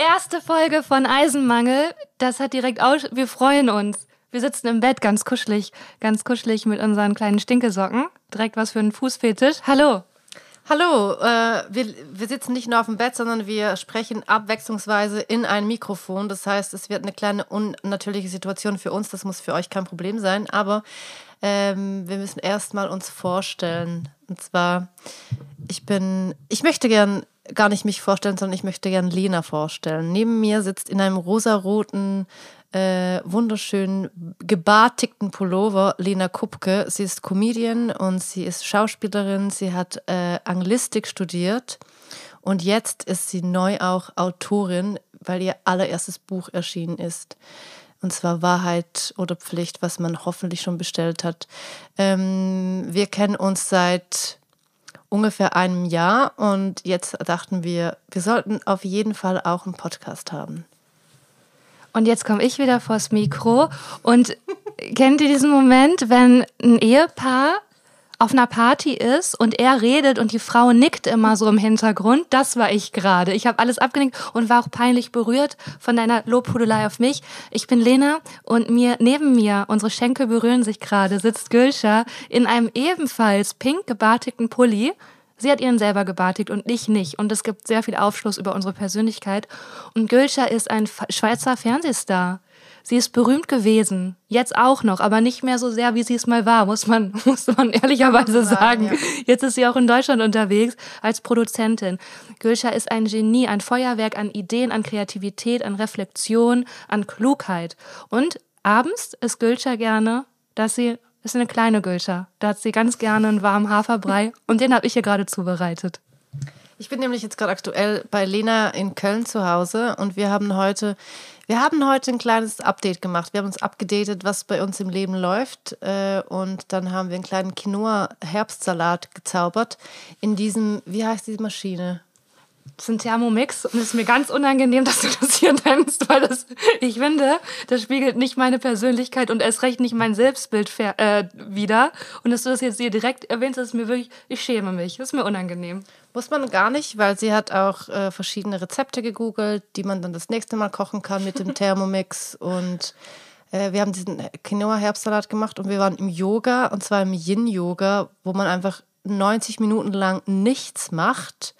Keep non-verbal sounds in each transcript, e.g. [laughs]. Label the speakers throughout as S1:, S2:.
S1: Erste Folge von Eisenmangel. Das hat direkt aus. Wir freuen uns. Wir sitzen im Bett ganz kuschelig, ganz kuschelig mit unseren kleinen Stinkesocken. Direkt was für einen Fußfetisch. Hallo.
S2: Hallo, äh, wir, wir sitzen nicht nur auf dem Bett, sondern wir sprechen abwechslungsweise in ein Mikrofon. Das heißt, es wird eine kleine unnatürliche Situation für uns. Das muss für euch kein Problem sein. Aber ähm, wir müssen erstmal uns vorstellen. Und zwar, ich bin, ich möchte gern gar nicht mich vorstellen, sondern ich möchte gern Lena vorstellen. Neben mir sitzt in einem rosaroten, äh, wunderschönen, gebartigten Pullover Lena Kupke. Sie ist Comedian und sie ist Schauspielerin. Sie hat äh, Anglistik studiert und jetzt ist sie neu auch Autorin, weil ihr allererstes Buch erschienen ist. Und zwar Wahrheit oder Pflicht, was man hoffentlich schon bestellt hat. Ähm, wir kennen uns seit ungefähr einem Jahr und jetzt dachten wir, wir sollten auf jeden Fall auch einen Podcast haben.
S1: Und jetzt komme ich wieder vors Mikro und kennt ihr diesen Moment, wenn ein Ehepaar auf einer Party ist und er redet und die Frau nickt immer so im Hintergrund. Das war ich gerade. Ich habe alles abgenickt und war auch peinlich berührt von deiner Lobhudelei auf mich. Ich bin Lena und mir neben mir, unsere Schenkel berühren sich gerade, sitzt Gülscha in einem ebenfalls pink gebartigten Pulli. Sie hat ihren selber gebartigt und ich nicht. Und es gibt sehr viel Aufschluss über unsere Persönlichkeit. Und Gülscha ist ein Schweizer Fernsehstar. Sie ist berühmt gewesen, jetzt auch noch, aber nicht mehr so sehr, wie sie es mal war, muss man, [laughs] muss man ehrlicherweise sagen. Ja. Jetzt ist sie auch in Deutschland unterwegs als Produzentin. Gülscha ist ein Genie, ein Feuerwerk an Ideen, an Kreativität, an Reflexion, an Klugheit. Und abends ist Gülscha gerne, dass sie ist eine kleine Gülscha. Da hat sie ganz gerne einen warmen Haferbrei und den habe ich hier gerade zubereitet.
S2: Ich bin nämlich jetzt gerade aktuell bei Lena in Köln zu Hause und wir haben heute wir haben heute ein kleines Update gemacht. Wir haben uns abgedatet, was bei uns im Leben läuft. Äh, und dann haben wir einen kleinen Quinoa-Herbstsalat gezaubert. In diesem, wie heißt diese Maschine?
S1: Das ist ein Thermomix und es ist mir ganz unangenehm, dass du das hier nennst, weil das, ich finde, das spiegelt nicht meine Persönlichkeit und erst recht nicht mein Selbstbild äh, wieder. Und dass du das jetzt hier direkt erwähnst, das ist mir wirklich, ich schäme mich. Das ist mir unangenehm.
S2: Muss man gar nicht, weil sie hat auch äh, verschiedene Rezepte gegoogelt, die man dann das nächste Mal kochen kann mit dem Thermomix. [laughs] und äh, wir haben diesen Quinoa-Herbstsalat gemacht und wir waren im Yoga, und zwar im Yin-Yoga, wo man einfach 90 Minuten lang nichts macht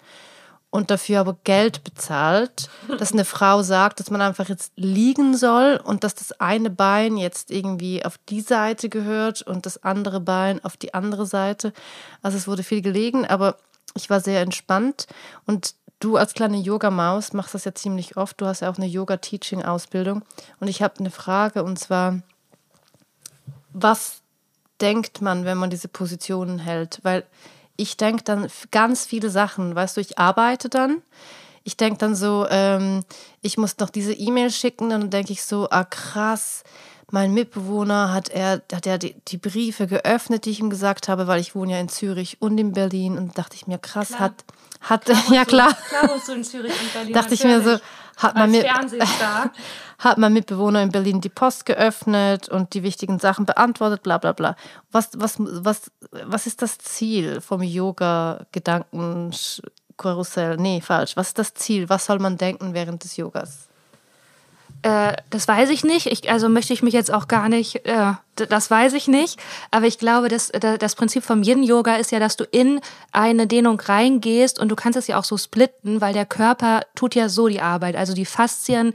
S2: und dafür aber Geld bezahlt, dass eine Frau sagt, dass man einfach jetzt liegen soll und dass das eine Bein jetzt irgendwie auf die Seite gehört und das andere Bein auf die andere Seite. Also es wurde viel gelegen, aber ich war sehr entspannt und du als kleine Yoga-Maus machst das ja ziemlich oft. Du hast ja auch eine Yoga-Teaching-Ausbildung und ich habe eine Frage und zwar, was denkt man, wenn man diese Positionen hält? Weil ich denke dann ganz viele Sachen. Weißt du, ich arbeite dann. Ich denke dann so, ähm, ich muss noch diese E-Mail schicken. Dann denke ich so, ah krass, mein Mitbewohner hat er, hat er die, die, Briefe geöffnet, die ich ihm gesagt habe, weil ich wohne ja in Zürich und in Berlin. Und dachte ich mir, krass, klar. hat, hat, klar, [laughs] ja klar.
S1: klar wohnst du in Zürich und Berlin.
S2: dachte ich mir so, hat man, mit, [laughs] hat mein Mitbewohner in Berlin die Post geöffnet und die wichtigen Sachen beantwortet, bla bla bla. Was, was, was, was ist das Ziel vom Yoga-Gedankenkarussell? Nee, falsch. Was ist das Ziel? Was soll man denken während des Yogas?
S1: Äh, das weiß ich nicht. Ich, also möchte ich mich jetzt auch gar nicht, äh, das weiß ich nicht. Aber ich glaube, das, das Prinzip vom Yin-Yoga ist ja, dass du in eine Dehnung reingehst und du kannst es ja auch so splitten, weil der Körper tut ja so die Arbeit. Also die Faszien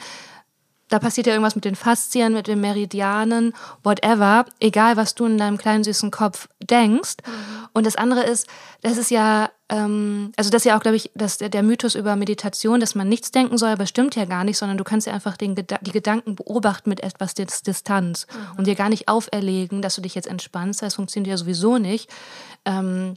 S1: da passiert ja irgendwas mit den Faszien, mit den Meridianen, whatever, egal was du in deinem kleinen süßen Kopf denkst. Mhm. Und das andere ist, das ist ja, ähm, also das ist ja auch, glaube ich, das, der, der Mythos über Meditation, dass man nichts denken soll, aber stimmt ja gar nicht, sondern du kannst ja einfach den, die Gedanken beobachten mit etwas Distanz mhm. und dir gar nicht auferlegen, dass du dich jetzt entspannst. Das funktioniert ja sowieso nicht. Ähm,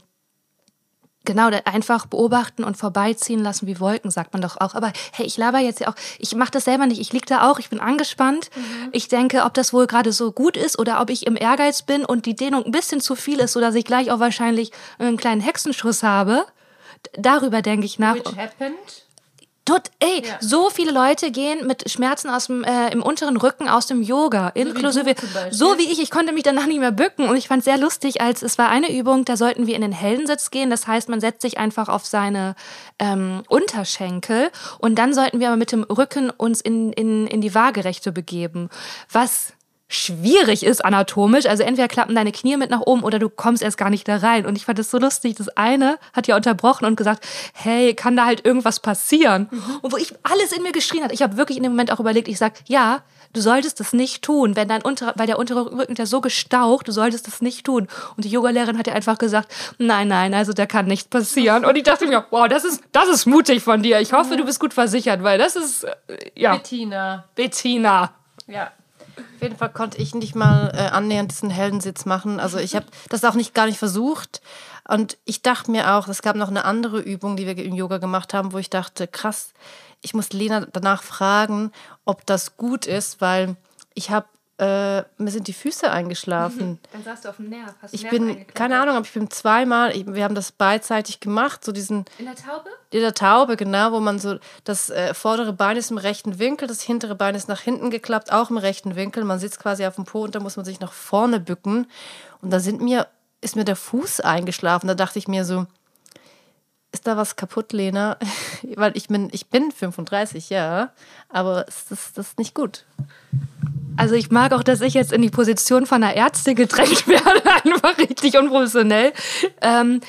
S1: Genau, einfach beobachten und vorbeiziehen lassen wie Wolken, sagt man doch auch. Aber hey, ich laber jetzt ja auch, ich mache das selber nicht. Ich lieg da auch, ich bin angespannt. Mhm. Ich denke, ob das wohl gerade so gut ist oder ob ich im Ehrgeiz bin und die Dehnung ein bisschen zu viel ist, sodass ich gleich auch wahrscheinlich einen kleinen Hexenschuss habe. Darüber denke ich nach.
S2: Which happened?
S1: Dort, ey, ja. so viele Leute gehen mit Schmerzen aus dem, äh, im unteren Rücken aus dem Yoga, inklusive, so wie ich, ich konnte mich danach nicht mehr bücken und ich fand es sehr lustig, als es war eine Übung, da sollten wir in den Heldensitz gehen, das heißt, man setzt sich einfach auf seine ähm, Unterschenkel und dann sollten wir aber mit dem Rücken uns in, in, in die Waagerechte begeben, was schwierig ist anatomisch. Also entweder klappen deine Knie mit nach oben oder du kommst erst gar nicht da rein. Und ich fand das so lustig. Das eine hat ja unterbrochen und gesagt, hey, kann da halt irgendwas passieren? Mhm. Und wo ich alles in mir geschrien hat. Ich habe wirklich in dem Moment auch überlegt, ich sag, ja, du solltest das nicht tun, wenn dein untere, weil der untere Rücken ist so gestaucht, du solltest das nicht tun. Und die Yogalehrerin hat ja einfach gesagt, nein, nein, also da kann nichts passieren. Und ich dachte mir, wow, das ist, das ist mutig von dir. Ich hoffe, du bist gut versichert, weil das ist, äh, ja.
S2: Bettina.
S1: Bettina.
S2: Ja. Auf jeden Fall konnte ich nicht mal äh, annähernd diesen Heldensitz machen. Also ich habe das auch nicht gar nicht versucht. Und ich dachte mir auch, es gab noch eine andere Übung, die wir im Yoga gemacht haben, wo ich dachte, krass, ich muss Lena danach fragen, ob das gut ist, weil ich habe äh, mir sind die Füße eingeschlafen. [laughs]
S1: Dann saß du auf dem Nerv.
S2: Hast ich Nerv bin, keine Ahnung, aber ich bin zweimal, ich, wir haben das beidseitig gemacht, so diesen.
S1: In der Taube?
S2: In der Taube, genau, wo man so, das äh, vordere Bein ist im rechten Winkel, das hintere Bein ist nach hinten geklappt, auch im rechten Winkel. Man sitzt quasi auf dem Po und da muss man sich nach vorne bücken. Und da sind mir, ist mir der Fuß eingeschlafen. Da dachte ich mir so, ist da was kaputt, Lena? [laughs] Weil ich bin, ich bin 35, ja, aber das, das ist nicht gut.
S1: Also ich mag auch, dass ich jetzt in die Position von einer Ärztin gedrängt [laughs] werde, einfach richtig unprofessionell. Ähm,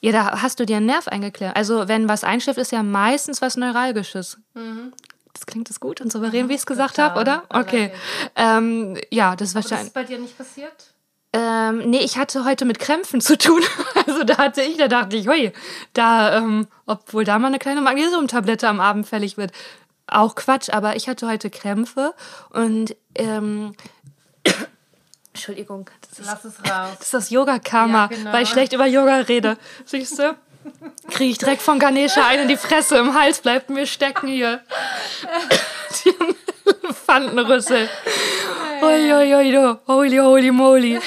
S1: ja, da hast du dir einen Nerv eingeklärt. Also wenn was einschläft, ist ja meistens was Neuralgisches. Mhm. Das klingt das gut und souverän, mhm, wie ich es gesagt habe, oder? Okay. Ähm, ja, das ist wahrscheinlich.
S2: ist bei dir nicht passiert?
S1: Ähm, nee, ich hatte heute mit Krämpfen zu tun. [laughs] Also da hatte ich, da dachte ich, hui, da, ähm, obwohl da mal eine kleine Magnesiumtablette am Abend fällig wird. Auch Quatsch, aber ich hatte heute Krämpfe und ähm, [coughs] Entschuldigung.
S2: Das ist, Lass es raus.
S1: Das ist das Yoga-Karma, ja, genau. weil ich schlecht über Yoga rede. Siehst du? Kriege ich direkt von Ganesha einen in die Fresse, im Hals bleibt mir stecken hier. Die [laughs] Elefantenrüssel. Oi, oi, oi, du. Holy, holy moly.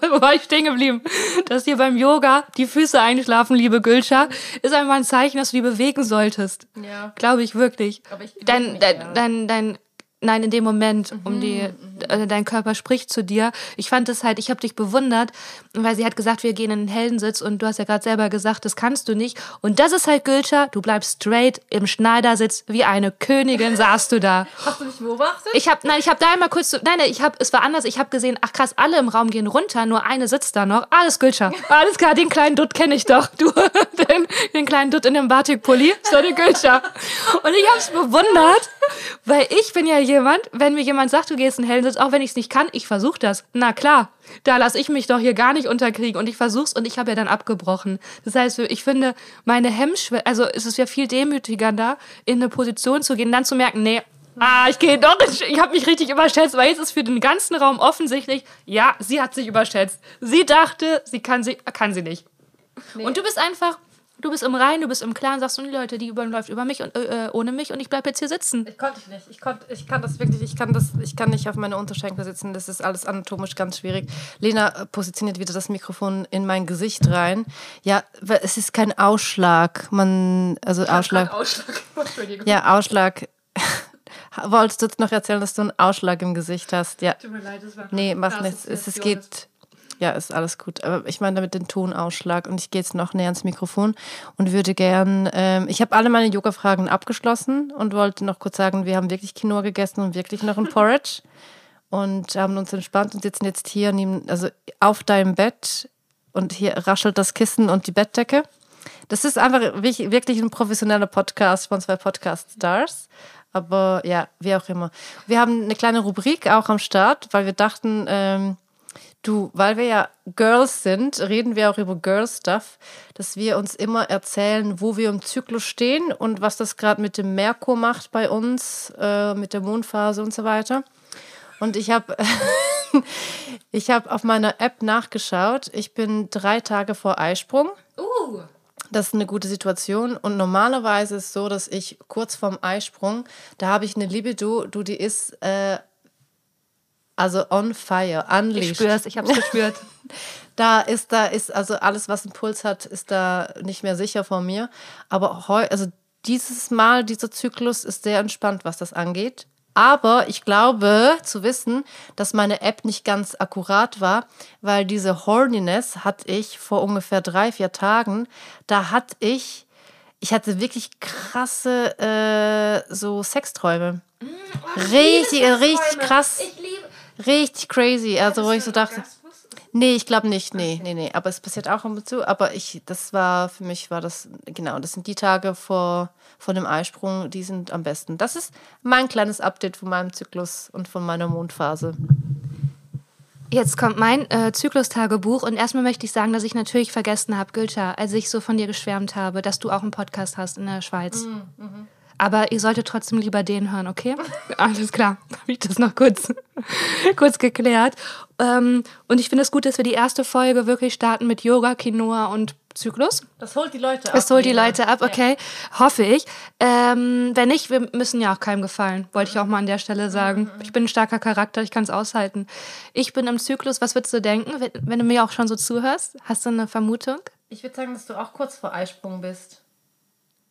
S1: Wo [laughs] war ich stehen geblieben? Dass dir beim Yoga die Füße einschlafen, liebe Gülscha, ist einfach ein Zeichen, dass du die bewegen solltest. Ja. Glaube ich wirklich. Aber ich dein, dein, dein, dein Nein, in dem Moment, um mhm, die, mhm. äh, dein Körper spricht zu dir. Ich fand es halt, ich habe dich bewundert, weil sie hat gesagt, wir gehen in den Heldensitz und du hast ja gerade selber gesagt, das kannst du nicht. Und das ist halt Gülscha, du bleibst straight im Schneidersitz wie eine Königin [laughs] saßt du da.
S2: Hast du mich beobachtet?
S1: Ich habe, nein, ich habe da einmal kurz, nein, nein, ich habe, es war anders. Ich habe gesehen, ach krass, alle im Raum gehen runter, nur eine sitzt da noch. Alles Gülscha, [laughs] alles klar, den kleinen Dutt kenne ich doch. Du, [laughs] den, den kleinen Dutt in dem Batikpulli, so die Gülscha. Und ich habe es bewundert, weil ich bin ja jemand, wenn mir jemand sagt, du gehst in Hellensitz, auch wenn ich es nicht kann, ich versuche das. Na klar, da lasse ich mich doch hier gar nicht unterkriegen und ich versuch's und ich habe ja dann abgebrochen. Das heißt, ich finde, meine Hemmschwelle, also es ist ja viel demütigender, in eine Position zu gehen, dann zu merken, nee, Ah, ich gehe doch, ich habe mich richtig überschätzt, weil jetzt ist für den ganzen Raum offensichtlich, ja, sie hat sich überschätzt. Sie dachte, sie kann sie, kann sie nicht. Nee. Und du bist einfach Du bist im Rein, du bist im Klaren, sagst du, die Leute, die überläuft über mich und äh, äh ohne mich und ich bleibe jetzt hier sitzen.
S2: Ich konnte ich nicht. Ich, konnt, ich kann das wirklich, ich kann das, ich kann nicht auf meine Unterschenkel sitzen. Das ist alles anatomisch ganz schwierig. Lena positioniert wieder das Mikrofon in mein Gesicht rein. Ja, es ist kein Ausschlag. Man, also ja, Ausschlag. Ausschlag. [laughs] Ja, Ausschlag. [laughs] Wolltest du jetzt noch erzählen, dass du einen Ausschlag im Gesicht hast? Ja. Tut mir leid, das war Nee, mach nichts. Es, es geht ja, ist alles gut. Aber ich meine damit den Tonausschlag und ich gehe jetzt noch näher ans Mikrofon und würde gern, ähm, ich habe alle meine Yoga-Fragen abgeschlossen und wollte noch kurz sagen, wir haben wirklich Quinoa gegessen und wirklich noch ein Porridge [laughs] und haben uns entspannt und sitzen jetzt hier neben, also auf deinem Bett und hier raschelt das Kissen und die Bettdecke. Das ist einfach wirklich ein professioneller Podcast von zwei Podcast-Stars. Aber ja, wie auch immer. Wir haben eine kleine Rubrik auch am Start, weil wir dachten, ähm, Du, weil wir ja Girls sind, reden wir auch über Girl-Stuff, dass wir uns immer erzählen, wo wir im Zyklus stehen und was das gerade mit dem Merkur macht bei uns, äh, mit der Mondphase und so weiter. Und ich habe [laughs] ich hab auf meiner App nachgeschaut. Ich bin drei Tage vor Eisprung. Uh. Das ist eine gute Situation. Und normalerweise ist es so, dass ich kurz vorm Eisprung, da habe ich eine Libido, du, die ist äh, also on fire, unleashed.
S1: Ich spür's, ich hab's gespürt. [laughs]
S2: da ist, da ist, also alles, was einen Puls hat, ist da nicht mehr sicher vor mir. Aber heu, also dieses Mal, dieser Zyklus ist sehr entspannt, was das angeht. Aber ich glaube zu wissen, dass meine App nicht ganz akkurat war, weil diese Horniness hatte ich vor ungefähr drei, vier Tagen. Da hatte ich, ich hatte wirklich krasse äh, so Sexträume. Mm, oh, richtig, richtig krass. Richtig crazy. Also, wo ich so dachte. Nee, ich glaube nicht. Nee, nee, nee. Aber es passiert auch immer zu. Aber ich, das war, für mich war das, genau, das sind die Tage vor, vor dem Eisprung, die sind am besten. Das ist mein kleines Update von meinem Zyklus und von meiner Mondphase.
S1: Jetzt kommt mein äh, Zyklustagebuch und erstmal möchte ich sagen, dass ich natürlich vergessen habe, Gülscha, als ich so von dir geschwärmt habe, dass du auch einen Podcast hast in der Schweiz. Mhm, mh. Aber ihr solltet trotzdem lieber den hören, okay? [laughs] Alles klar, [laughs] habe ich das noch kurz, [laughs] kurz geklärt. Ähm, und ich finde es gut, dass wir die erste Folge wirklich starten mit Yoga, Quinoa und Zyklus.
S2: Das holt die Leute
S1: ab. Das holt die Leute ab, okay. Ja. Hoffe ich. Ähm, wenn nicht, wir müssen ja auch keinem gefallen, wollte ich auch mal an der Stelle sagen. Mhm. Ich bin ein starker Charakter, ich kann es aushalten. Ich bin im Zyklus, was würdest du denken, wenn, wenn du mir auch schon so zuhörst? Hast du eine Vermutung?
S2: Ich würde sagen, dass du auch kurz vor Eisprung bist.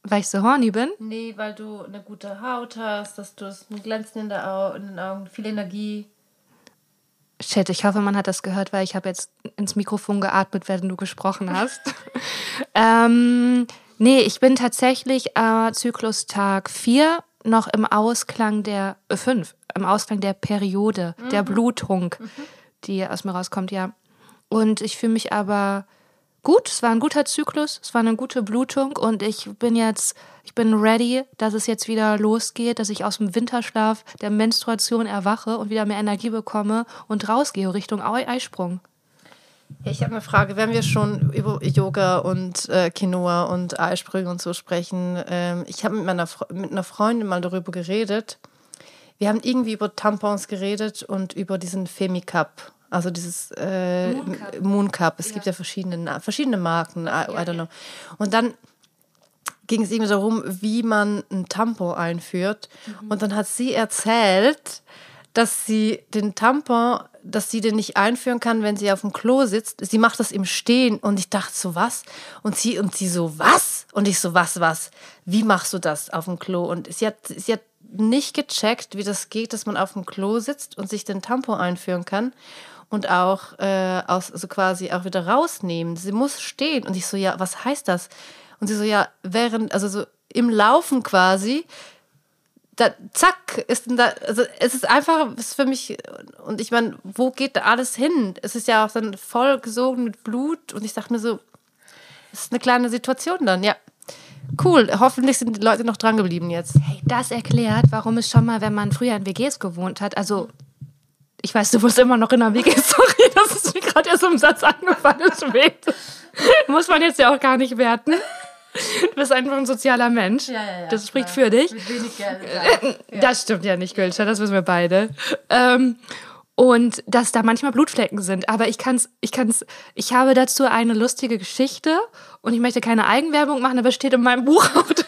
S1: Weil ich so horny bin?
S2: Nee, weil du eine gute Haut hast, dass du ein Glänzen in, der in den Augen, viel Energie.
S1: Shit, ich hoffe, man hat das gehört, weil ich habe jetzt ins Mikrofon geatmet, während du gesprochen hast. [laughs] ähm, nee, ich bin tatsächlich äh, Zyklustag 4 noch im Ausklang der, äh, 5, im Ausklang der Periode, mhm. der Blutung, mhm. die aus mir rauskommt, ja. Und ich fühle mich aber gut, es war ein guter Zyklus, es war eine gute Blutung und ich bin jetzt, ich bin ready, dass es jetzt wieder losgeht, dass ich aus dem Winterschlaf der Menstruation erwache und wieder mehr Energie bekomme und rausgehe Richtung Eisprung.
S2: Ich habe eine Frage, wenn wir schon über Yoga und äh, Quinoa und Eisprünge und so sprechen. Ähm, ich habe mit, mit einer Freundin mal darüber geredet. Wir haben irgendwie über Tampons geredet und über diesen Femicup. Also dieses äh, Mooncup. Mooncup. Es ja. gibt ja verschiedene, verschiedene Marken, I, I don't know. Und dann ging es irgendwie darum, wie man ein Tampon einführt. Mhm. Und dann hat sie erzählt, dass sie den Tampon, dass sie den nicht einführen kann, wenn sie auf dem Klo sitzt. Sie macht das im Stehen und ich dachte so, was? Und sie, und sie so, was? Und ich so, was, was? Wie machst du das auf dem Klo? Und sie hat, sie hat nicht gecheckt, wie das geht, dass man auf dem Klo sitzt und sich den Tampon einführen kann und auch äh, aus, so quasi auch wieder rausnehmen. Sie muss stehen. Und ich so, ja, was heißt das? Und sie so, ja, während, also so im Laufen quasi, da, zack, ist da, also es ist einfach, ist für mich, und ich meine, wo geht da alles hin? Es ist ja auch dann voll gesogen mit Blut und ich dachte mir so, es ist eine kleine Situation dann, ja. Cool, hoffentlich sind die Leute noch dran geblieben jetzt.
S1: Hey, das erklärt, warum es schon mal, wenn man früher in WGs gewohnt hat, also ich weiß, du wirst immer noch in der WG. [laughs] Sorry, das ist mir gerade erst im Satz angefallen. Deswegen muss man jetzt ja auch gar nicht werten. Du bist einfach ein sozialer Mensch. Ja, ja, ja, das spricht für dich. Mit wenig Geld. [laughs] Das stimmt ja nicht, Gülscha, das wissen wir beide. Ähm, und dass da manchmal Blutflecken sind. Aber ich kann's, ich kann's, ich habe dazu eine lustige Geschichte und ich möchte keine Eigenwerbung machen, aber es steht in meinem Buch auch drin.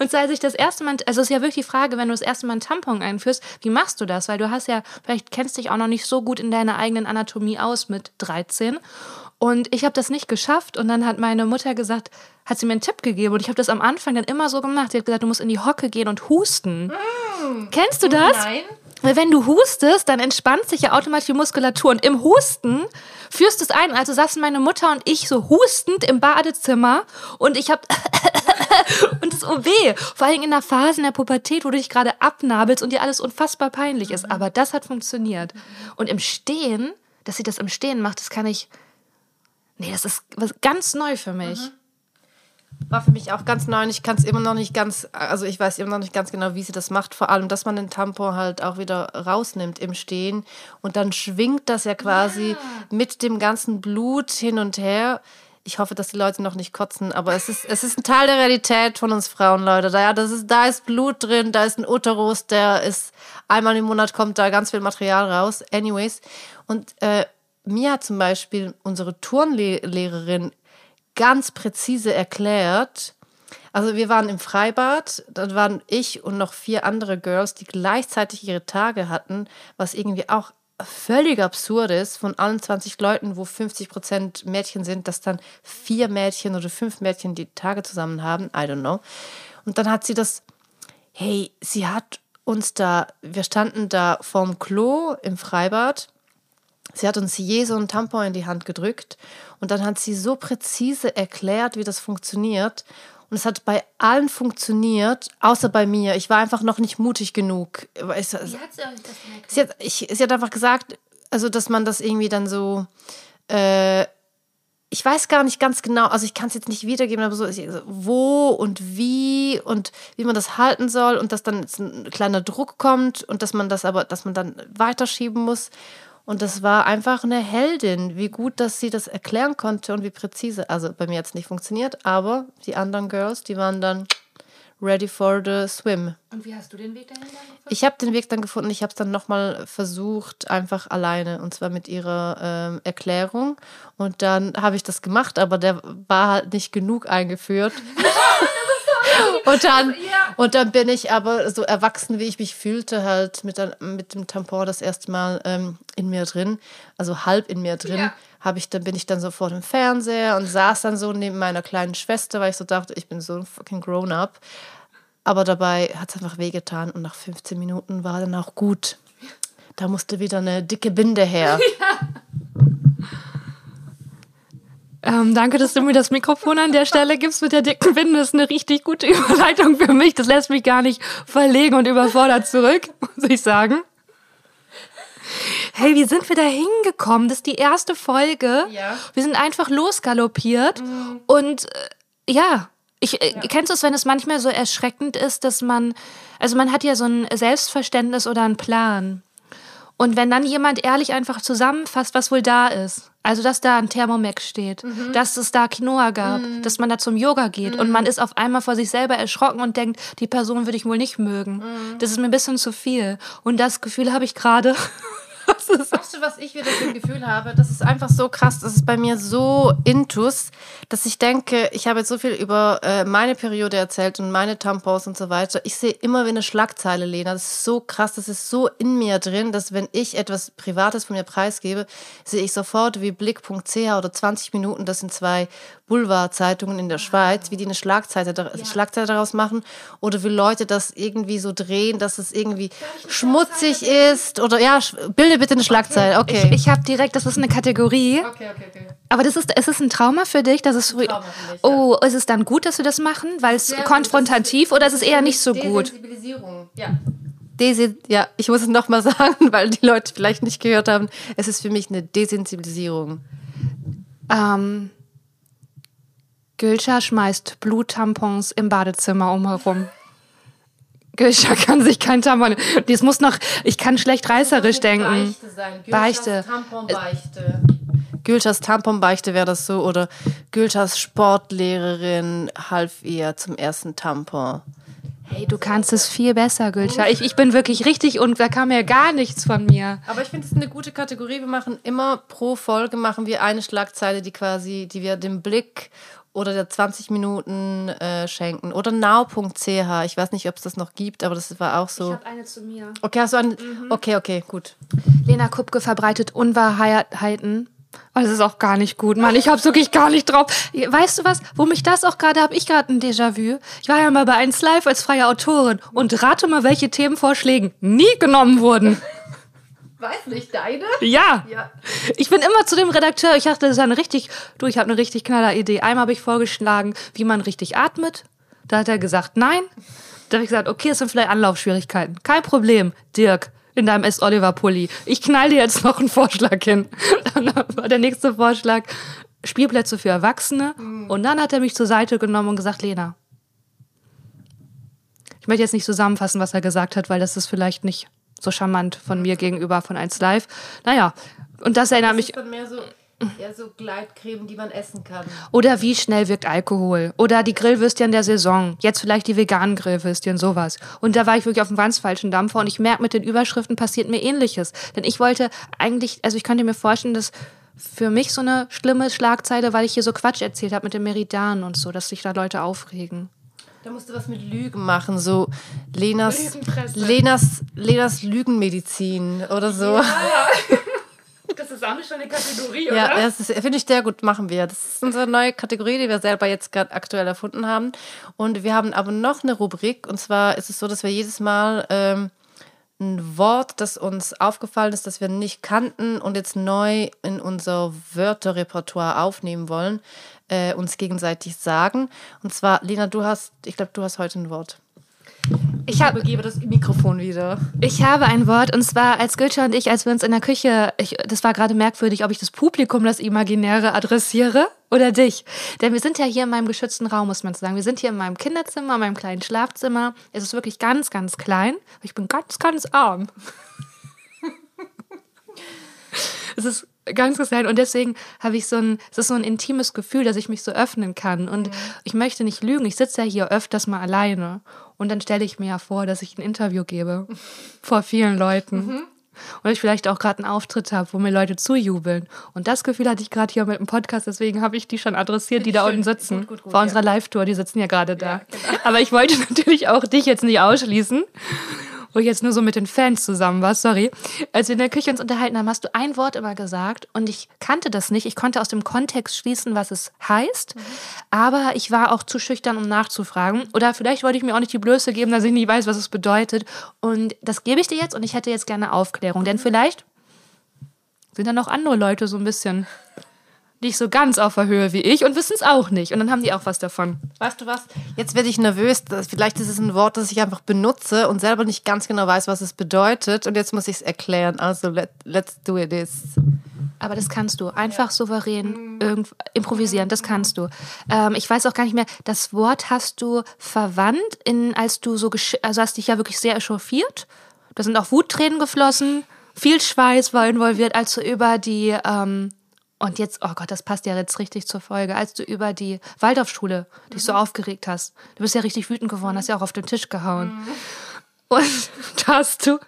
S1: Und als ich das erste Mal, also es ist ja wirklich die Frage, wenn du das erste Mal einen Tampon einführst, wie machst du das? Weil du hast ja, vielleicht kennst dich auch noch nicht so gut in deiner eigenen Anatomie aus mit 13. Und ich habe das nicht geschafft und dann hat meine Mutter gesagt, hat sie mir einen Tipp gegeben und ich habe das am Anfang dann immer so gemacht. Sie hat gesagt, du musst in die Hocke gehen und husten. Mm. Kennst du das? Nein. Weil wenn du hustest, dann entspannt sich ja automatisch die Muskulatur. Und im Husten führst du es ein. Also saßen meine Mutter und ich so hustend im Badezimmer und ich habe [laughs] und es oh weh. Vor allem in der Phase in der Pubertät, wo du dich gerade abnabelst und dir alles unfassbar peinlich ist. Aber das hat funktioniert. Und im Stehen, dass sie das im Stehen macht, das kann ich. Nee, das ist was ganz neu für mich. Mhm.
S2: War für mich auch ganz neu und ich kann es immer noch nicht ganz, also ich weiß immer noch nicht ganz genau, wie sie das macht. Vor allem, dass man den Tampon halt auch wieder rausnimmt im Stehen und dann schwingt das ja quasi ja. mit dem ganzen Blut hin und her. Ich hoffe, dass die Leute noch nicht kotzen, aber es ist, es ist ein Teil der Realität von uns Frauen, Leute. Da, ja, das ist, da ist Blut drin, da ist ein Uterus, der ist einmal im Monat kommt da ganz viel Material raus. Anyways. Und äh, Mia zum Beispiel, unsere Turnlehrerin, ganz präzise erklärt. Also wir waren im Freibad, da waren ich und noch vier andere Girls, die gleichzeitig ihre Tage hatten, was irgendwie auch völlig absurd ist, von allen 20 Leuten, wo 50 Prozent Mädchen sind, dass dann vier Mädchen oder fünf Mädchen die Tage zusammen haben. I don't know. Und dann hat sie das, hey, sie hat uns da, wir standen da vorm Klo im Freibad. Sie hat uns je so einen Tampon in die Hand gedrückt und dann hat sie so präzise erklärt, wie das funktioniert. Und es hat bei allen funktioniert, außer bei mir. Ich war einfach noch nicht mutig genug. Ich,
S1: Wie hat sie euch das
S2: sie, hat, ich, sie hat einfach gesagt, also dass man das irgendwie dann so, äh, ich weiß gar nicht ganz genau, also ich kann es jetzt nicht wiedergeben, aber so wo und wie und wie man das halten soll und dass dann ein kleiner Druck kommt und dass man das aber, dass man dann weiterschieben muss. Und das war einfach eine Heldin, wie gut, dass sie das erklären konnte und wie präzise. Also bei mir hat es nicht funktioniert, aber die anderen Girls, die waren dann ready for the swim.
S1: Und wie hast du den Weg dahin dann gefunden?
S2: Ich habe den Weg dann gefunden. Ich habe es dann nochmal versucht, einfach alleine. Und zwar mit ihrer ähm, Erklärung. Und dann habe ich das gemacht, aber der war halt nicht genug eingeführt. [laughs] und, dann, und dann bin ich aber so erwachsen, wie ich mich fühlte, halt mit, mit dem Tampon das erste Mal ähm, in mir drin, also halb in mir drin.
S1: Ja.
S2: Habe ich dann bin ich dann so vor dem Fernseher und saß dann so neben meiner kleinen Schwester, weil ich so dachte, ich bin so ein fucking grown up. Aber dabei hat es einfach wehgetan und nach 15 Minuten war dann auch gut. Da musste wieder eine dicke Binde her. [laughs]
S1: Ähm, danke, dass du mir das Mikrofon an der Stelle gibst mit der dicken Binde. Das ist eine richtig gute Überleitung für mich. Das lässt mich gar nicht verlegen und überfordert zurück, [laughs] muss ich sagen. Hey, wie sind wir da hingekommen? Das ist die erste Folge.
S2: Ja.
S1: Wir sind einfach losgaloppiert. Und äh, ja, ich, äh, kennst du es, wenn es manchmal so erschreckend ist, dass man, also man hat ja so ein Selbstverständnis oder einen Plan. Und wenn dann jemand ehrlich einfach zusammenfasst, was wohl da ist, also dass da ein Thermomix steht, dass es da Quinoa gab, dass man da zum Yoga geht und man ist auf einmal vor sich selber erschrocken und denkt, die Person würde ich wohl nicht mögen. Das ist mir ein bisschen zu viel. Und das Gefühl habe ich gerade. [laughs] Das ist-
S2: Weißt du, was ich wieder für ein Gefühl habe? Das ist einfach so krass, das ist bei mir so intus, dass ich denke, ich habe jetzt so viel über äh, meine Periode erzählt und meine Tampons und so weiter. Ich sehe immer wie eine Schlagzeile, Lena. Das ist so krass, das ist so in mir drin, dass wenn ich etwas Privates von mir preisgebe, sehe ich sofort wie Blick.ch oder 20 Minuten, das sind zwei Boulevardzeitungen in der Schweiz, wie die eine Schlagzeile, dar- Schlagzeile daraus machen oder wie Leute das irgendwie so drehen, dass es irgendwie schmutzig ist oder ja, bilde bitte eine Schlagzeile. Okay.
S1: Ich, ich habe direkt, das ist eine Kategorie.
S2: okay, okay, okay.
S1: Aber das ist, ist es ein Trauma für dich, dass es früh.
S2: Ja.
S1: Oh, ist es dann gut, dass wir das machen, weil es konfrontativ oder ist es eher nicht so gut?
S2: Desensibilisierung, ja. Desi ja, ich muss es nochmal [laughs] sagen, weil die Leute vielleicht nicht gehört haben. Es ist für mich eine Desensibilisierung.
S1: Ähm, Gülscha schmeißt Bluttampons im Badezimmer umherum. Gülscha [laughs] kann sich kein Tampon. Das muss noch. Ich kann schlecht reißerisch denken.
S2: sein.
S1: Beichte.
S2: Tamponbeichte. Gülschas Tamponbeichte wäre das so. Oder Gülschas Sportlehrerin half ihr zum ersten Tampon.
S1: Hey, du kannst es viel besser, Gülscha. Ich, ich bin wirklich richtig und da kam ja gar nichts von mir.
S2: Aber ich finde es eine gute Kategorie. Wir machen immer pro Folge machen wir eine Schlagzeile, die quasi, die wir dem Blick oder der 20 Minuten äh, schenken. Oder now.ch. Ich weiß nicht, ob es das noch gibt, aber das war auch so.
S1: eine zu mir.
S2: Okay, hast du einen? Okay, okay, gut.
S1: Lena Kupke verbreitet Unwahrheiten. Oh, das ist auch gar nicht gut, Mann. Ich hab's wirklich gar nicht drauf. Weißt du was? Wo mich das auch gerade, habe ich gerade ein Déjà-vu. Ich war ja mal bei 1 Live als freie Autorin und rate mal, welche Themenvorschläge nie genommen wurden. [laughs]
S2: Weiß nicht, deine?
S1: Ja.
S2: Ja.
S1: Ich bin immer zu dem Redakteur. Ich dachte, das ist eine richtig, du, ich habe eine richtig knaller Idee. Einmal habe ich vorgeschlagen, wie man richtig atmet. Da hat er gesagt, nein. Da habe ich gesagt, okay, es sind vielleicht Anlaufschwierigkeiten. Kein Problem, Dirk, in deinem S. Oliver Pulli. Ich knall dir jetzt noch einen Vorschlag hin. [laughs] Dann war der nächste Vorschlag Spielplätze für Erwachsene. Und dann hat er mich zur Seite genommen und gesagt, Lena, ich möchte jetzt nicht zusammenfassen, was er gesagt hat, weil das ist vielleicht nicht so charmant von mir gegenüber von 1 Live. Naja, und das erinnert mich.
S2: mehr so, Gleitcreme, die man essen kann.
S1: Oder wie schnell wirkt Alkohol? Oder die Grillwürstchen der Saison. Jetzt vielleicht die veganen Grillwürstchen, sowas. Und da war ich wirklich auf dem ganz falschen Dampfer und ich merke, mit den Überschriften passiert mir ähnliches. Denn ich wollte eigentlich, also ich könnte mir vorstellen, dass für mich so eine schlimme Schlagzeile, weil ich hier so Quatsch erzählt habe mit dem Meridian und so, dass sich da Leute aufregen.
S2: Da musst du was mit Lügen machen, so Lenas. Lenas, Lenas Lügenmedizin oder so. [laughs]
S1: Das ist ist auch nicht schon eine Kategorie,
S2: ja, oder? Ja, das finde ich sehr gut, machen wir. Das ist unsere neue Kategorie, die wir selber jetzt gerade aktuell erfunden haben. Und wir haben aber noch eine Rubrik. Und zwar ist es so, dass wir jedes Mal ähm, ein Wort, das uns aufgefallen ist, das wir nicht kannten und jetzt neu in unser Wörterrepertoire aufnehmen wollen, äh, uns gegenseitig sagen. Und zwar, Lena, du hast, ich glaube, du hast heute ein Wort.
S1: Ich habe
S2: übergebe das Mikrofon wieder.
S1: Ich habe ein Wort und zwar als Gülscha und ich, als wir uns in der Küche, ich, das war gerade merkwürdig, ob ich das Publikum, das Imaginäre adressiere oder dich. Denn wir sind ja hier in meinem geschützten Raum, muss man sagen. Wir sind hier in meinem Kinderzimmer, in meinem kleinen Schlafzimmer. Es ist wirklich ganz, ganz klein. Ich bin ganz, ganz arm. es ist ganz klein und deswegen habe ich so ein, es ist so ein intimes Gefühl, dass ich mich so öffnen kann und mhm. ich möchte nicht lügen. Ich sitze ja hier öfters mal alleine und dann stelle ich mir ja vor, dass ich ein Interview gebe [laughs] vor vielen Leuten. Mhm. Und ich vielleicht auch gerade einen Auftritt habe, wo mir Leute zujubeln. Und das Gefühl hatte ich gerade hier mit dem Podcast, deswegen habe ich die schon adressiert, die da unten sitzen. Gut, gut, gut, Vor ja. unserer Live-Tour, die sitzen ja gerade da. Ja, genau. Aber ich wollte [laughs] natürlich auch dich jetzt nicht ausschließen wo ich jetzt nur so mit den Fans zusammen war, sorry. Als wir in der Küche uns unterhalten haben, hast du ein Wort immer gesagt und ich kannte das nicht. Ich konnte aus dem Kontext schließen, was es heißt, mhm. aber ich war auch zu schüchtern, um nachzufragen. Oder vielleicht wollte ich mir auch nicht die Blöße geben, dass ich nie weiß, was es bedeutet. Und das gebe ich dir jetzt und ich hätte jetzt gerne Aufklärung, denn vielleicht sind da noch andere Leute so ein bisschen nicht so ganz auf der Höhe wie ich und wissen es auch nicht. Und dann haben die auch was davon.
S2: Weißt du was? Jetzt werde ich nervös. Vielleicht ist es ein Wort, das ich einfach benutze und selber nicht ganz genau weiß, was es bedeutet. Und jetzt muss ich es erklären. Also, let, let's do it.
S1: Aber das kannst du. Einfach ja. souverän improvisieren. Das kannst du. Ähm, ich weiß auch gar nicht mehr, das Wort hast du verwandt, in, als du so, also hast dich ja wirklich sehr echauffiert. Da sind auch Wuttränen geflossen. Viel Schweiß war involviert, als du über die ähm, und jetzt, oh Gott, das passt ja jetzt richtig zur Folge, als du über die Waldorfschule dich mhm. so aufgeregt hast. Du bist ja richtig wütend geworden, hast ja auch auf den Tisch gehauen. Mhm. Und [laughs] da hast du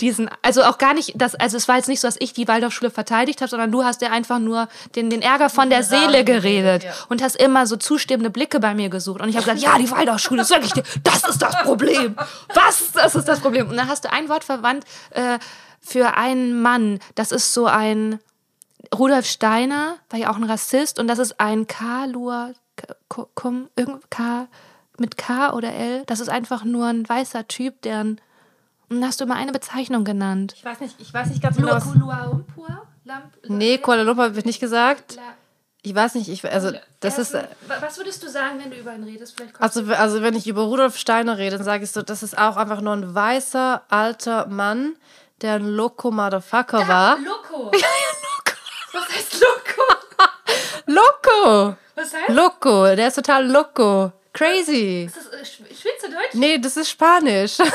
S1: diesen, also auch gar nicht, das, also es war jetzt nicht so, dass ich die Waldorfschule verteidigt habe, sondern du hast ja einfach nur den, den Ärger von der Seele geredet ja. und hast immer so zustimmende Blicke bei mir gesucht. Und ich habe gesagt, ja, die Waldorfschule ist wirklich, das ist das Problem. Was? Das ist das Problem. Und dann hast du ein Wort verwandt äh, für einen Mann. Das ist so ein, Rudolf Steiner war ja auch ein Rassist und das ist ein K-Lur, K, mit K oder L. Das ist einfach nur ein weißer Typ, deren. Und hast du immer eine Bezeichnung genannt?
S2: Ich weiß nicht, ich weiß nicht ganz genau. Kuala Lumpur? Nee, Kuala Lumpur wird nicht gesagt. Ich weiß nicht, ich, also das ist.
S1: Was würdest du sagen, wenn du über ihn redest?
S2: also, also wenn ich über Rudolf Steiner rede, dann sage ich so, das ist auch einfach nur ein weißer alter Mann, der ein Loco Motherfucker ja, war.
S1: Loco. [laughs]
S2: Was heißt Loco? [laughs] Loco.
S1: Was heißt?
S2: Loco. Der ist total loco. Crazy.
S1: Ist das äh, Schweizerdeutsch?
S2: Nee, das ist Spanisch. [laughs] [laughs]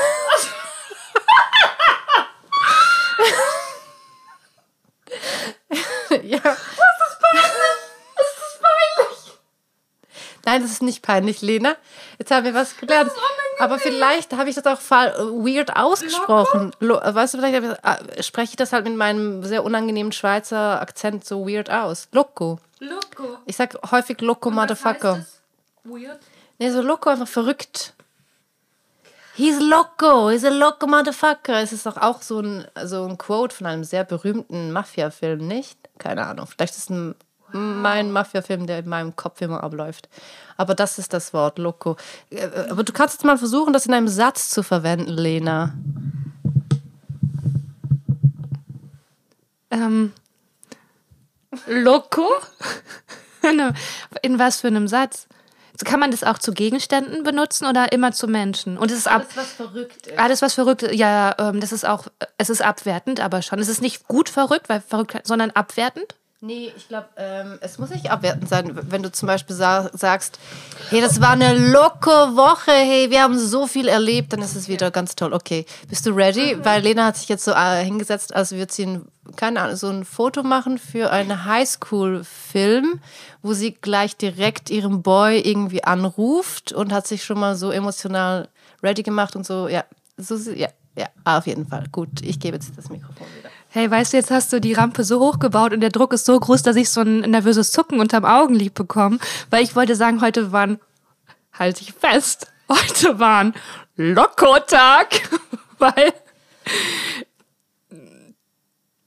S2: ja.
S1: Was ist peinlich? Ist das peinlich?
S2: Nein, das ist nicht peinlich, Lena. Jetzt haben wir was gelernt. Aber vielleicht habe ich das auch weird ausgesprochen. Lo weißt du, vielleicht ich, spreche ich das halt mit meinem sehr unangenehmen Schweizer Akzent so weird aus. Loco.
S1: Loco.
S2: Ich sag häufig Loco, Motherfucker. Weird? Nee, so Loco, einfach verrückt. He's loco, he's a loco motherfucker. Es ist doch auch so ein, so ein Quote von einem sehr berühmten Mafia-Film, nicht? Keine Ahnung. Vielleicht ist es ein mein Mafia-Film, der in meinem Kopf immer abläuft. Aber das ist das Wort, Loco. Äh, aber du kannst jetzt mal versuchen, das in einem Satz zu verwenden, Lena.
S1: Ähm, [laughs] Loco? [laughs] in was für einem Satz? Kann man das auch zu Gegenständen benutzen oder immer zu Menschen? Und es ist
S2: ab alles, was verrückt ist.
S1: Alles, was verrückt ist. Ja, ähm, das ist auch, es ist abwertend, aber schon. Es ist nicht gut verrückt, weil verrückt, sondern abwertend.
S2: Nee, ich glaube, ähm, es muss nicht abwertend sein, wenn du zum Beispiel sa sagst, hey, das war eine locker Woche, hey, wir haben so viel erlebt, dann ist es wieder ganz toll. Okay, bist du ready? Mhm. Weil Lena hat sich jetzt so äh, hingesetzt, als würde sie ein, keine Ahnung, so ein Foto machen für einen Highschool-Film, wo sie gleich direkt ihren Boy irgendwie anruft und hat sich schon mal so emotional ready gemacht und so, ja, so, ja, ja, auf jeden Fall. Gut, ich gebe jetzt das Mikrofon wieder
S1: hey, weißt du, jetzt hast du die Rampe so hochgebaut und der Druck ist so groß, dass ich so ein nervöses Zucken unterm Augenlid bekomme, weil ich wollte sagen, heute waren, halte ich fest, [laughs] heute waren Lokotag, [laughs] weil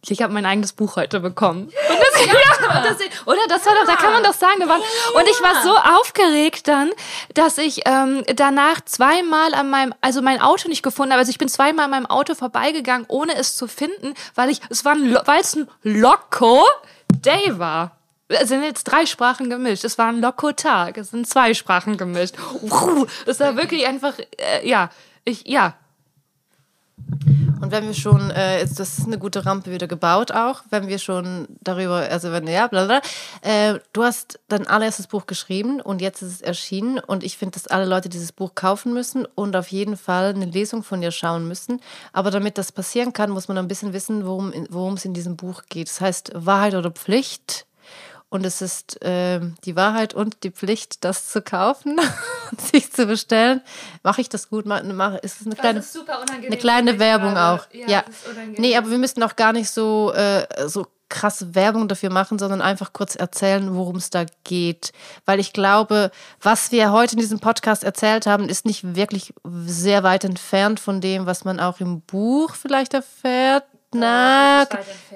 S1: ich habe mein eigenes Buch heute bekommen. Und ja. das, oder das war doch, da kann man doch sagen. War, und ich war so aufgeregt dann, dass ich ähm, danach zweimal an meinem, also mein Auto nicht gefunden habe. Also ich bin zweimal an meinem Auto vorbeigegangen, ohne es zu finden, weil ich, es war ein, weil es ein Loco Day war. Es sind jetzt drei Sprachen gemischt. Es war ein Loco-Tag. Es sind zwei Sprachen gemischt. Es war wirklich einfach, äh, ja, ich, ja,
S2: und wenn wir schon, äh, jetzt, das ist eine gute Rampe wieder gebaut auch, wenn wir schon darüber, also wenn, ja, bla bla, äh, du hast dein allererstes Buch geschrieben und jetzt ist es erschienen und ich finde, dass alle Leute dieses Buch kaufen müssen und auf jeden Fall eine Lesung von dir schauen müssen. Aber damit das passieren kann, muss man ein bisschen wissen, worum es in diesem Buch geht. Das heißt Wahrheit oder Pflicht und es ist äh, die Wahrheit und die Pflicht, das zu kaufen [laughs] und sich zu bestellen. Mache ich das gut? Mache, ist es eine kleine, eine kleine Werbung auch? Ja. ja. Nee, aber wir müssten auch gar nicht so, äh, so krasse Werbung dafür machen, sondern einfach kurz erzählen, worum es da geht. Weil ich glaube, was wir heute in diesem Podcast erzählt haben, ist nicht wirklich sehr weit entfernt von dem, was man auch im Buch vielleicht erfährt. Na,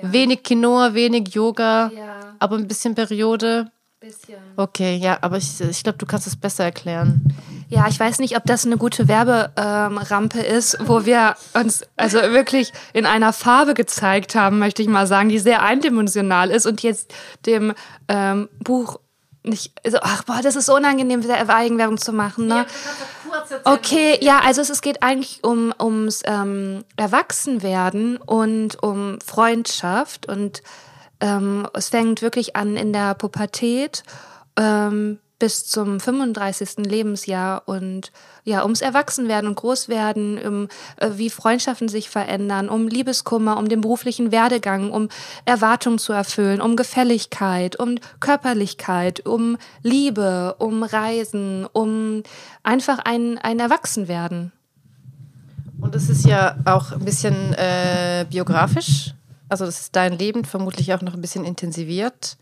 S2: wenig Quinoa, wenig Yoga, ja. aber ein bisschen Periode. Bisschen. Okay, ja, aber ich, ich glaube, du kannst es besser erklären.
S1: Ja, ich weiß nicht, ob das eine gute Werberampe ähm, ist, wo wir uns also wirklich in einer Farbe gezeigt haben, möchte ich mal sagen, die sehr eindimensional ist und jetzt dem ähm, Buch nicht, also, ach boah, das ist so unangenehm, Eigenwerbung zu machen, ne? Ja, okay, ja, also es, es geht eigentlich um ums ähm, Erwachsenwerden und um Freundschaft und ähm, es fängt wirklich an in der Pubertät. Ähm, bis zum 35. Lebensjahr und ja, ums Erwachsenwerden und Großwerden, um äh, wie Freundschaften sich verändern, um Liebeskummer, um den beruflichen Werdegang, um Erwartungen zu erfüllen, um Gefälligkeit, um Körperlichkeit, um Liebe, um Reisen, um einfach ein, ein Erwachsenwerden.
S2: Und es ist ja auch ein bisschen äh, biografisch. Also das ist dein Leben vermutlich auch noch ein bisschen intensiviert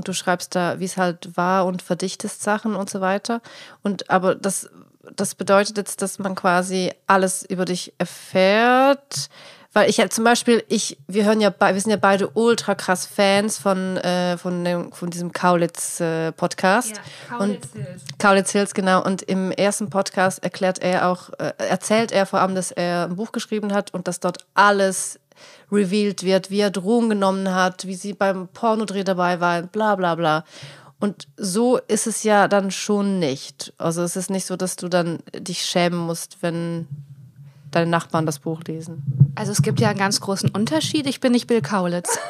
S2: und du schreibst da, wie es halt war und verdichtest Sachen und so weiter. Und aber das, das bedeutet jetzt, dass man quasi alles über dich erfährt. Weil ich ja zum Beispiel, ich, wir hören ja, wir sind ja beide ultra krass Fans von, äh, von, dem, von diesem Kaulitz-Podcast. Äh, ja, Kaulitz und Hills. Kaulitz Hills, genau. Und im ersten Podcast erklärt er auch, äh, erzählt er vor allem, dass er ein Buch geschrieben hat und dass dort alles revealed wird, wie er Drogen genommen hat, wie sie beim Pornodreh dabei war, bla bla bla. Und so ist es ja dann schon nicht. Also es ist nicht so, dass du dann dich schämen musst, wenn deine Nachbarn das Buch lesen.
S1: Also es gibt ja einen ganz großen Unterschied. Ich bin nicht Bill Kaulitz. [laughs]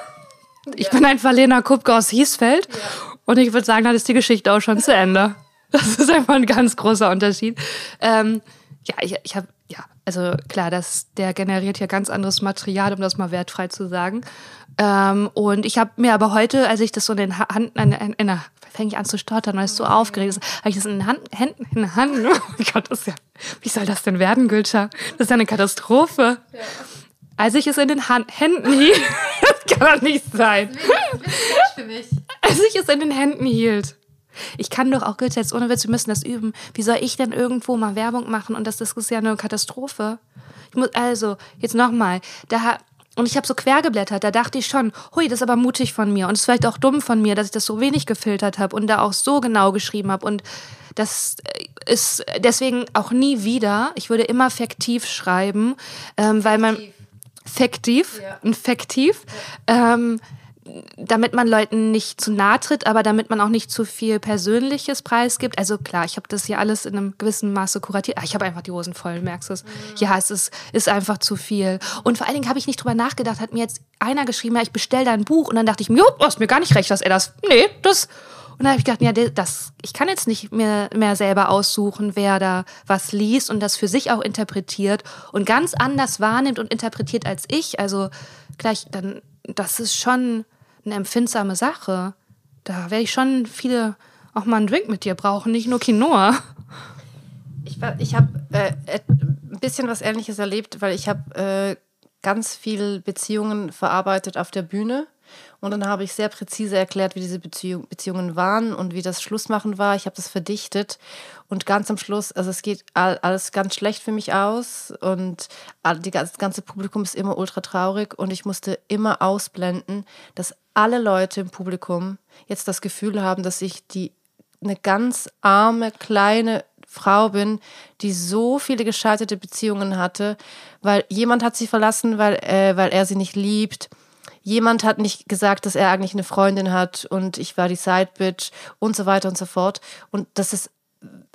S1: Ich ja. bin einfach Lena Kupke aus Hiesfeld. Ja. Und ich würde sagen, dann ist die Geschichte auch schon zu Ende. [laughs] Das ist einfach ein ganz großer Unterschied. Ähm, ja, ich, ich habe ja, also klar, das, der generiert ja ganz anderes Material, um das mal wertfrei zu sagen. Ähm, und ich habe mir aber heute, als ich das so in den Hand, in, in, in fange ich an zu stottern, weil es so aufgeregt ist, habe ich das in den Hand, Händen, in der Hand. Oh Gott, das ist ja, wie soll das denn werden, Gülscha? Das ist ja eine Katastrophe. Ja. Als ich es in den Hand, Händen hielt, [laughs] das kann doch nicht sein. Das ist für mich. Als ich es in den Händen hielt ich kann doch auch Goethe jetzt ohne Witz, wir müssen das üben. Wie soll ich denn irgendwo mal Werbung machen? Und das, das ist ja eine Katastrophe. Ich muss, also, jetzt nochmal. Da, und ich habe so quer geblättert, da dachte ich schon, hui, das ist aber mutig von mir. Und es ist vielleicht auch dumm von mir, dass ich das so wenig gefiltert habe und da auch so genau geschrieben habe. Und das ist deswegen auch nie wieder. Ich würde immer fiktiv schreiben, ähm, weil man. Fiktiv, ja. ein Fiktiv. Ja. Ähm, damit man Leuten nicht zu nahe tritt, aber damit man auch nicht zu viel Persönliches preisgibt. Also klar, ich habe das hier alles in einem gewissen Maße kuratiert. Ah, ich habe einfach die Hosen voll, merkst du es? Mhm. Ja, es ist, ist einfach zu viel. Und vor allen Dingen habe ich nicht drüber nachgedacht, hat mir jetzt einer geschrieben, ja, ich bestelle da ein Buch und dann dachte ich mir, du hast mir gar nicht recht, dass er das, nee, das... Und dann habe ich gedacht, ja, das, ich kann jetzt nicht mehr, mehr selber aussuchen, wer da was liest und das für sich auch interpretiert und ganz anders wahrnimmt und interpretiert als ich. Also gleich, dann, das ist schon eine empfindsame Sache. Da werde ich schon viele auch mal einen Drink mit dir brauchen, nicht nur Quinoa.
S2: Ich, ich habe äh, ein bisschen was Ähnliches erlebt, weil ich habe äh, ganz viel Beziehungen verarbeitet auf der Bühne. Und dann habe ich sehr präzise erklärt, wie diese Beziehung, Beziehungen waren und wie das Schlussmachen war. Ich habe das verdichtet und ganz am Schluss, also es geht alles ganz schlecht für mich aus und das ganze Publikum ist immer ultra traurig und ich musste immer ausblenden, dass alle Leute im Publikum jetzt das Gefühl haben, dass ich die eine ganz arme kleine Frau bin, die so viele gescheiterte Beziehungen hatte, weil jemand hat sie verlassen, weil, äh, weil er sie nicht liebt. Jemand hat nicht gesagt, dass er eigentlich eine Freundin hat und ich war die Sidebitch und so weiter und so fort. Und das ist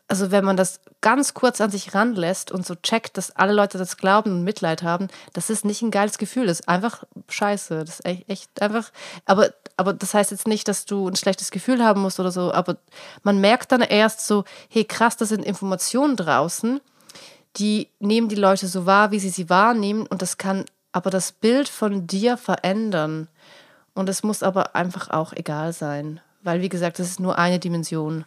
S2: also wenn man das ganz kurz an sich ranlässt und so checkt, dass alle Leute das glauben und Mitleid haben, das ist nicht ein geiles Gefühl. Das ist einfach scheiße. Das ist echt, echt einfach. Aber, aber das heißt jetzt nicht, dass du ein schlechtes Gefühl haben musst oder so. Aber man merkt dann erst so, hey krass, da sind Informationen draußen, die nehmen die Leute so wahr, wie sie sie wahrnehmen. Und das kann aber das Bild von dir verändern. Und es muss aber einfach auch egal sein. Weil, wie gesagt, das ist nur eine Dimension.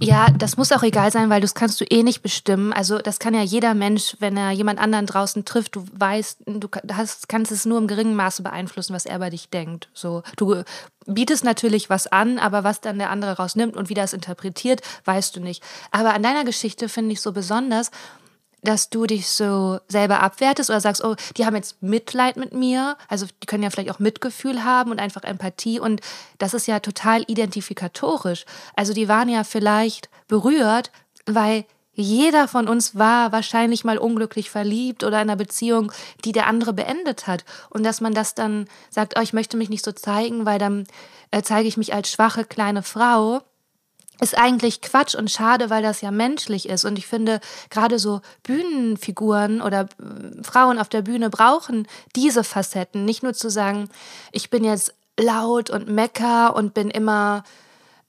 S1: Ja, das muss auch egal sein, weil das kannst du eh nicht bestimmen. Also das kann ja jeder Mensch, wenn er jemand anderen draußen trifft, du weißt, du hast, kannst es nur im geringen Maße beeinflussen, was er bei dich denkt. So, du bietest natürlich was an, aber was dann der andere rausnimmt und wie das interpretiert, weißt du nicht. Aber an deiner Geschichte finde ich so besonders, dass du dich so selber abwertest oder sagst, oh, die haben jetzt Mitleid mit mir. Also die können ja vielleicht auch Mitgefühl haben und einfach Empathie. Und das ist ja total identifikatorisch. Also die waren ja vielleicht berührt, weil jeder von uns war wahrscheinlich mal unglücklich verliebt oder in einer Beziehung, die der andere beendet hat. Und dass man das dann sagt, oh, ich möchte mich nicht so zeigen, weil dann äh, zeige ich mich als schwache kleine Frau ist eigentlich Quatsch und schade, weil das ja menschlich ist. Und ich finde, gerade so Bühnenfiguren oder äh, Frauen auf der Bühne brauchen diese Facetten. Nicht nur zu sagen, ich bin jetzt laut und mecker und bin immer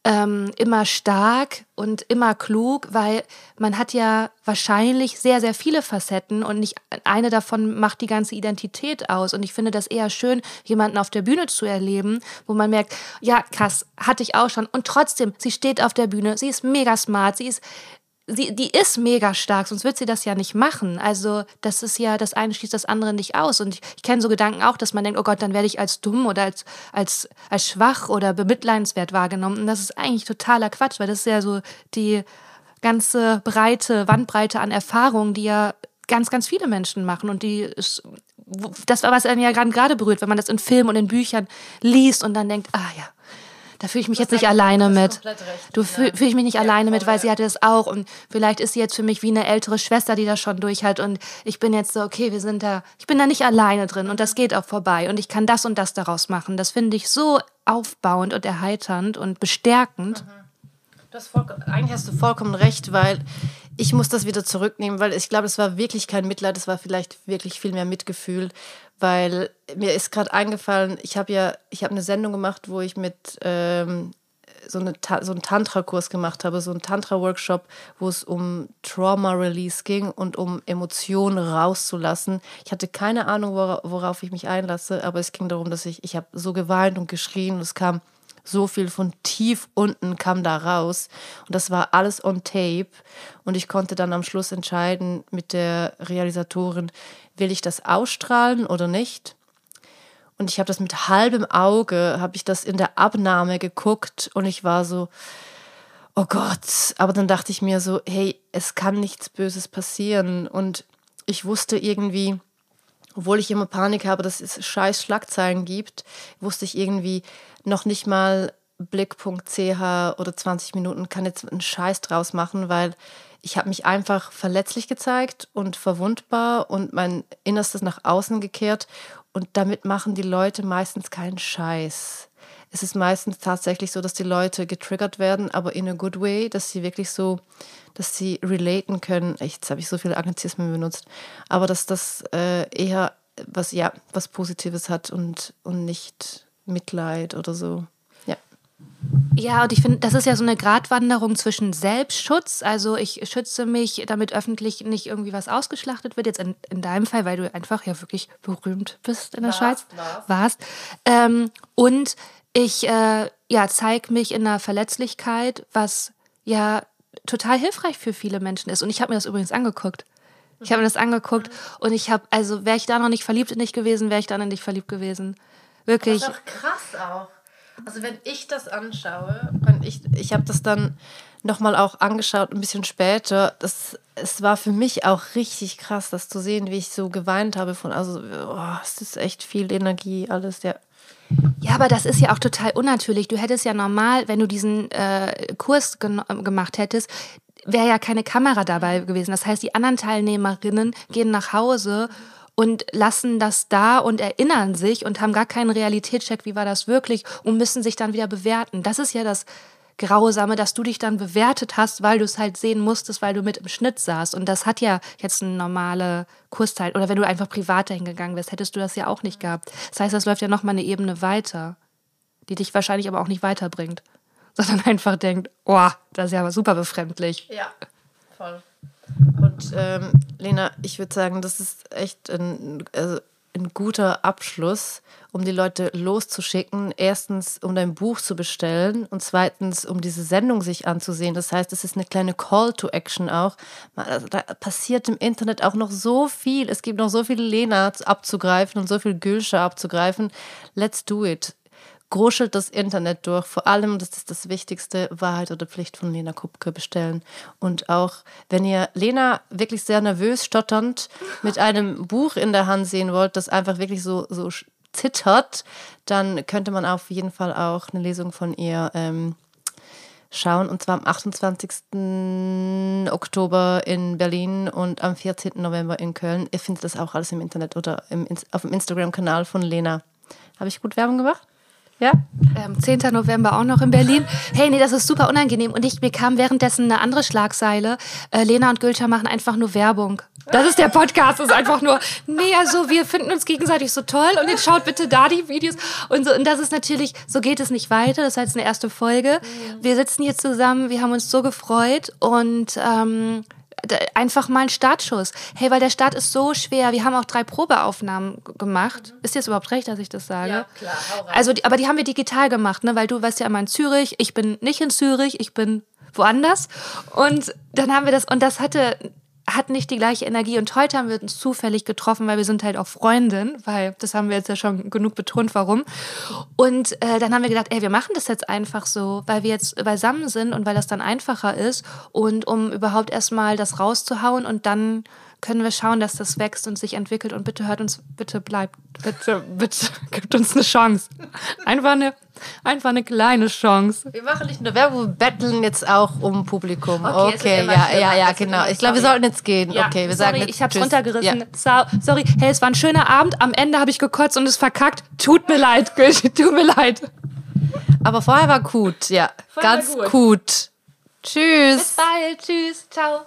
S1: ähm, immer stark und immer klug, weil man hat ja wahrscheinlich sehr, sehr viele Facetten und nicht eine davon macht die ganze Identität aus. Und ich finde das eher schön, jemanden auf der Bühne zu erleben, wo man merkt, ja, krass, hatte ich auch schon. Und trotzdem, sie steht auf der Bühne, sie ist mega smart, sie ist sie, die ist mega stark, sonst wird sie das ja nicht machen. Also das ist ja, das eine schließt das andere nicht aus. Und ich, ich kenne so Gedanken auch, dass man denkt, oh Gott, dann werde ich als dumm oder als, als, als schwach oder bemitleidenswert wahrgenommen. Und das ist eigentlich totaler Quatsch, weil das ist ja so die ganze breite Wandbreite an Erfahrungen, die ja ganz, ganz viele Menschen machen. Und die ist, das war, was einen ja gerade berührt, wenn man das in Filmen und in Büchern liest und dann denkt, ah ja, da fühle ich mich jetzt nicht alleine mit. Du fühle fühl ich mich nicht alleine mit, weil sie hatte das auch und vielleicht ist sie jetzt für mich wie eine ältere Schwester, die das schon durch hat und ich bin jetzt so, okay, wir sind da, ich bin da nicht alleine drin und das geht auch vorbei und ich kann das und das daraus machen. Das finde ich so aufbauend und erheiternd und bestärkend. Mhm.
S2: Das eigentlich hast du vollkommen recht, weil ich muss das wieder zurücknehmen, weil ich glaube, es war wirklich kein Mitleid, es war vielleicht wirklich viel mehr Mitgefühl, weil mir ist gerade eingefallen, ich habe ja, ich habe eine Sendung gemacht, wo ich mit ähm, so, eine, so einen Tantra-Kurs gemacht habe, so einen Tantra-Workshop, wo es um Trauma-Release ging und um Emotionen rauszulassen. Ich hatte keine Ahnung, worauf ich mich einlasse, aber es ging darum, dass ich, ich habe so geweint und geschrien und es kam so viel von tief unten kam da raus. Und das war alles on tape. Und ich konnte dann am Schluss entscheiden mit der Realisatorin, will ich das ausstrahlen oder nicht? Und ich habe das mit halbem Auge, habe ich das in der Abnahme geguckt und ich war so, oh Gott. Aber dann dachte ich mir so, hey, es kann nichts Böses passieren. Und ich wusste irgendwie, obwohl ich immer Panik habe, dass es scheiß Schlagzeilen gibt, wusste ich irgendwie noch nicht mal Blick.ch oder 20 Minuten kann jetzt einen Scheiß draus machen, weil ich habe mich einfach verletzlich gezeigt und verwundbar und mein Innerstes nach außen gekehrt und damit machen die Leute meistens keinen Scheiß. Es ist meistens tatsächlich so, dass die Leute getriggert werden, aber in a good way, dass sie wirklich so, dass sie relaten können. Jetzt habe ich so viele Anglizismen benutzt, aber dass das äh, eher was ja was Positives hat und und nicht Mitleid oder so.
S1: Ja, und ich finde, das ist ja so eine Gratwanderung zwischen Selbstschutz. Also ich schütze mich, damit öffentlich nicht irgendwie was ausgeschlachtet wird. Jetzt in, in deinem Fall, weil du einfach ja wirklich berühmt bist in der warst, Schweiz. Warst. warst. Ähm, und ich äh, ja, zeige mich in einer Verletzlichkeit, was ja total hilfreich für viele Menschen ist. Und ich habe mir das übrigens angeguckt. Ich habe mir das angeguckt und ich habe, also wäre ich da noch nicht verliebt in dich gewesen, wäre ich dann in dich verliebt gewesen Wirklich.
S2: Das ist auch krass auch. Also wenn ich das anschaue, wenn ich, ich habe das dann nochmal auch angeschaut, ein bisschen später. Das, es war für mich auch richtig krass, das zu sehen, wie ich so geweint habe von, also oh, es ist echt viel Energie, alles, ja.
S1: Ja, aber das ist ja auch total unnatürlich. Du hättest ja normal, wenn du diesen äh, Kurs gemacht hättest, wäre ja keine Kamera dabei gewesen. Das heißt, die anderen Teilnehmerinnen gehen nach Hause und lassen das da und erinnern sich und haben gar keinen Realitätscheck, wie war das wirklich und müssen sich dann wieder bewerten. Das ist ja das Grausame, dass du dich dann bewertet hast, weil du es halt sehen musstest, weil du mit im Schnitt saßt. Und das hat ja jetzt eine normale Kursteil. Oder wenn du einfach privat dahin gegangen wärst, hättest du das ja auch nicht gehabt. Das heißt, das läuft ja nochmal eine Ebene weiter, die dich wahrscheinlich aber auch nicht weiterbringt. [laughs] Sondern einfach denkt, oh, das ist ja super befremdlich.
S2: Ja, voll. Und ähm, Lena, ich würde sagen, das ist echt ein, also ein guter Abschluss, um die Leute loszuschicken. Erstens, um dein Buch zu bestellen und zweitens, um diese Sendung sich anzusehen. Das heißt, es ist eine kleine Call to Action auch. Also, da passiert im Internet auch noch so viel. Es gibt noch so viele Lena abzugreifen und so viel Gülscher abzugreifen. Let's do it gruschelt das Internet durch. Vor allem, das ist das Wichtigste, Wahrheit oder Pflicht von Lena Kupke bestellen. Und auch, wenn ihr Lena wirklich sehr nervös, stotternd mit einem Buch in der Hand sehen wollt, das einfach wirklich so, so zittert, dann könnte man auf jeden Fall auch eine Lesung von ihr ähm, schauen. Und zwar am 28. Oktober in Berlin und am 14. November in Köln. Ihr findet das auch alles im Internet oder im, auf dem Instagram-Kanal von Lena. Habe ich gut Werbung gemacht?
S1: Ja? Ähm, 10. November auch noch in Berlin. Hey, nee, das ist super unangenehm. Und ich, mir kam währenddessen eine andere Schlagseile. Äh, Lena und Gülter machen einfach nur Werbung. Das ist der Podcast, das ist einfach nur, nee, also wir finden uns gegenseitig so toll und jetzt schaut bitte da die Videos und so. Und das ist natürlich, so geht es nicht weiter. Das ist jetzt eine erste Folge. Wir sitzen hier zusammen, wir haben uns so gefreut und ähm, einfach mal ein Startschuss. Hey, weil der Start ist so schwer. Wir haben auch drei Probeaufnahmen gemacht. Mhm. Ist jetzt überhaupt recht, dass ich das sage? Ja, klar. Also, aber die haben wir digital gemacht, ne? Weil du weißt ja immer in Zürich. Ich bin nicht in Zürich. Ich bin woanders. Und dann haben wir das, und das hatte hat nicht die gleiche Energie. Und heute haben wir uns zufällig getroffen, weil wir sind halt auch Freundin, weil das haben wir jetzt ja schon genug betont, warum. Und äh, dann haben wir gedacht, ey, wir machen das jetzt einfach so, weil wir jetzt beisammen sind und weil das dann einfacher ist und um überhaupt erstmal das rauszuhauen und dann können wir schauen, dass das wächst und sich entwickelt. Und bitte hört uns, bitte bleibt, bitte, bitte, [laughs] gibt uns eine Chance. Einfach eine, einfach eine kleine Chance.
S2: Wir machen nicht nur Werbung, wir betteln jetzt auch um Publikum. Okay, okay ja, ja, ja, genau. Ich glaube, wir sollten jetzt gehen. Ja, okay, wir
S1: sorry,
S2: sagen jetzt
S1: ich hab's runtergerissen. Ja. Sorry, hey, es war ein schöner Abend. Am Ende habe ich gekotzt und es verkackt. Tut mir leid, [laughs] tut mir leid.
S2: Aber vorher war gut, ja. Vorher Ganz gut. gut. Tschüss.
S1: Bis bald. Tschüss. Ciao.